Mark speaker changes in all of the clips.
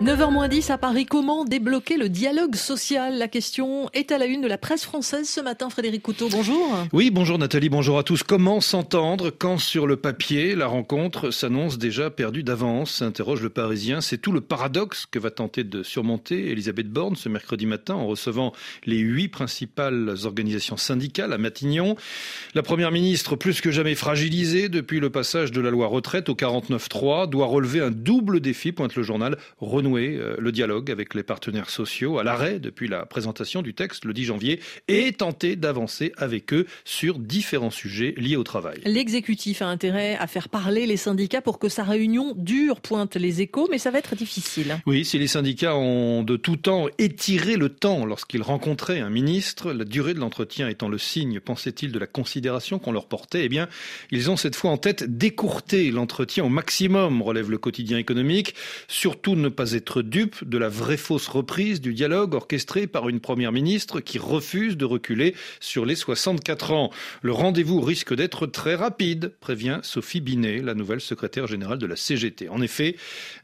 Speaker 1: 9h10 à Paris, comment débloquer le dialogue social? La question est à la une de la presse française ce matin. Frédéric Couteau, bonjour.
Speaker 2: Oui, bonjour Nathalie, bonjour à tous. Comment s'entendre quand sur le papier la rencontre s'annonce déjà perdue d'avance? Interroge le Parisien. C'est tout le paradoxe que va tenter de surmonter Elisabeth Borne ce mercredi matin en recevant les huit principales organisations syndicales à Matignon. La Première ministre, plus que jamais fragilisée depuis le passage de la loi retraite au 49.3, doit relever un double défi, pointe le journal, euh, le dialogue avec les partenaires sociaux à l'arrêt depuis la présentation du texte le 10 janvier et tenter d'avancer avec eux sur différents sujets liés au travail.
Speaker 1: L'exécutif a intérêt à faire parler les syndicats pour que sa réunion dure, pointe les échos, mais ça va être difficile.
Speaker 2: Oui, si les syndicats ont de tout temps étiré le temps lorsqu'ils rencontraient un ministre, la durée de l'entretien étant le signe, pensait-il, de la considération qu'on leur portait, eh bien, ils ont cette fois en tête d'écourter l'entretien au maximum, relève le quotidien économique, surtout ne pas être dupe de la vraie fausse reprise du dialogue orchestré par une première ministre qui refuse de reculer sur les 64 ans. Le rendez-vous risque d'être très rapide, prévient Sophie Binet, la nouvelle secrétaire générale de la CGT. En effet,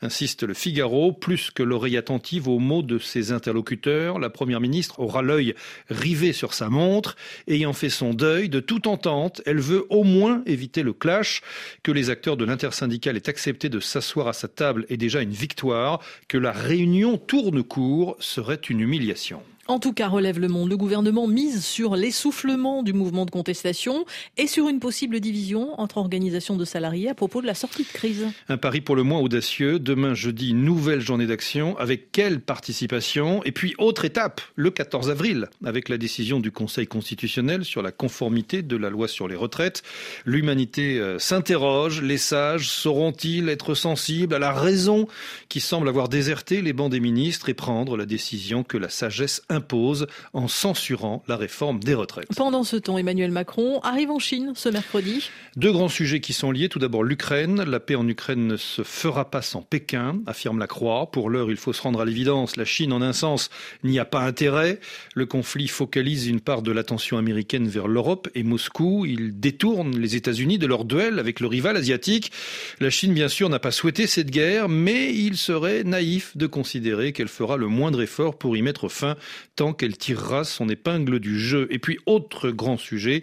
Speaker 2: insiste le Figaro, plus que l'oreille attentive aux mots de ses interlocuteurs, la première ministre aura l'œil rivé sur sa montre. Ayant fait son deuil de toute entente, elle veut au moins éviter le clash. Que les acteurs de l'intersyndicale aient accepté de s'asseoir à sa table est déjà une victoire que la réunion tourne court serait une humiliation.
Speaker 1: En tout cas, relève le monde, le gouvernement mise sur l'essoufflement du mouvement de contestation et sur une possible division entre organisations de salariés à propos de la sortie de crise.
Speaker 2: Un pari pour le moins audacieux. Demain jeudi, nouvelle journée d'action. Avec quelle participation? Et puis, autre étape, le 14 avril, avec la décision du Conseil constitutionnel sur la conformité de la loi sur les retraites. L'humanité euh, s'interroge. Les sages sauront-ils être sensibles à la raison qui semble avoir déserté les bancs des ministres et prendre la décision que la sagesse impose en censurant la réforme des retraites.
Speaker 1: Pendant ce temps, Emmanuel Macron arrive en Chine ce mercredi.
Speaker 2: Deux grands sujets qui sont liés. Tout d'abord l'Ukraine. La paix en Ukraine ne se fera pas sans Pékin, affirme la Croix. Pour l'heure, il faut se rendre à l'évidence. La Chine, en un sens, n'y a pas intérêt. Le conflit focalise une part de l'attention américaine vers l'Europe et Moscou. Il détourne les États-Unis de leur duel avec le rival asiatique. La Chine, bien sûr, n'a pas souhaité cette guerre, mais il serait naïf de considérer qu'elle fera le moindre effort pour y mettre fin tant qu'elle tirera son épingle du jeu. Et puis, autre grand sujet,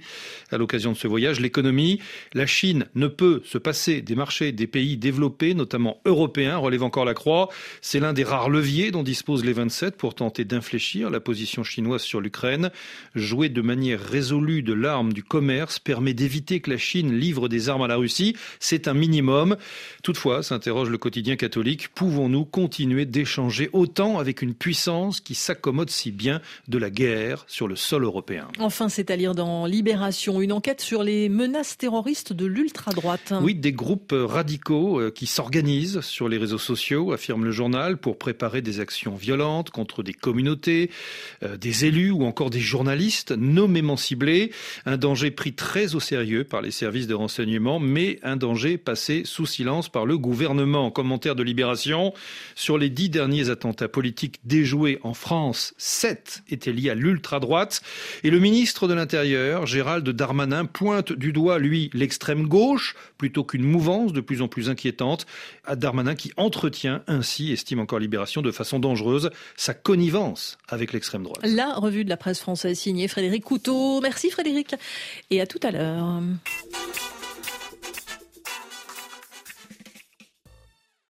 Speaker 2: à l'occasion de ce voyage, l'économie. La Chine ne peut se passer des marchés des pays développés, notamment européens, relève encore la croix. C'est l'un des rares leviers dont disposent les 27 pour tenter d'infléchir la position chinoise sur l'Ukraine. Jouer de manière résolue de l'arme du commerce permet d'éviter que la Chine livre des armes à la Russie. C'est un minimum. Toutefois, s'interroge le quotidien catholique, pouvons-nous continuer d'échanger autant avec une puissance qui s'accommode si bien? De la guerre sur le sol européen.
Speaker 1: Enfin, c'est à lire dans Libération une enquête sur les menaces terroristes de l'ultra-droite.
Speaker 2: Oui, des groupes radicaux euh, qui s'organisent sur les réseaux sociaux, affirme le journal, pour préparer des actions violentes contre des communautés, euh, des élus ou encore des journalistes nommément ciblés. Un danger pris très au sérieux par les services de renseignement, mais un danger passé sous silence par le gouvernement. Commentaire de Libération sur les dix derniers attentats politiques déjoués en France 7 étaient liés à l'ultra-droite. Et le ministre de l'Intérieur, Gérald Darmanin, pointe du doigt, lui, l'extrême gauche, plutôt qu'une mouvance de plus en plus inquiétante. À Darmanin qui entretient ainsi, estime encore Libération, de façon dangereuse, sa connivence avec l'extrême droite.
Speaker 1: La revue de la presse française signée Frédéric Couteau. Merci Frédéric. Et à tout à l'heure.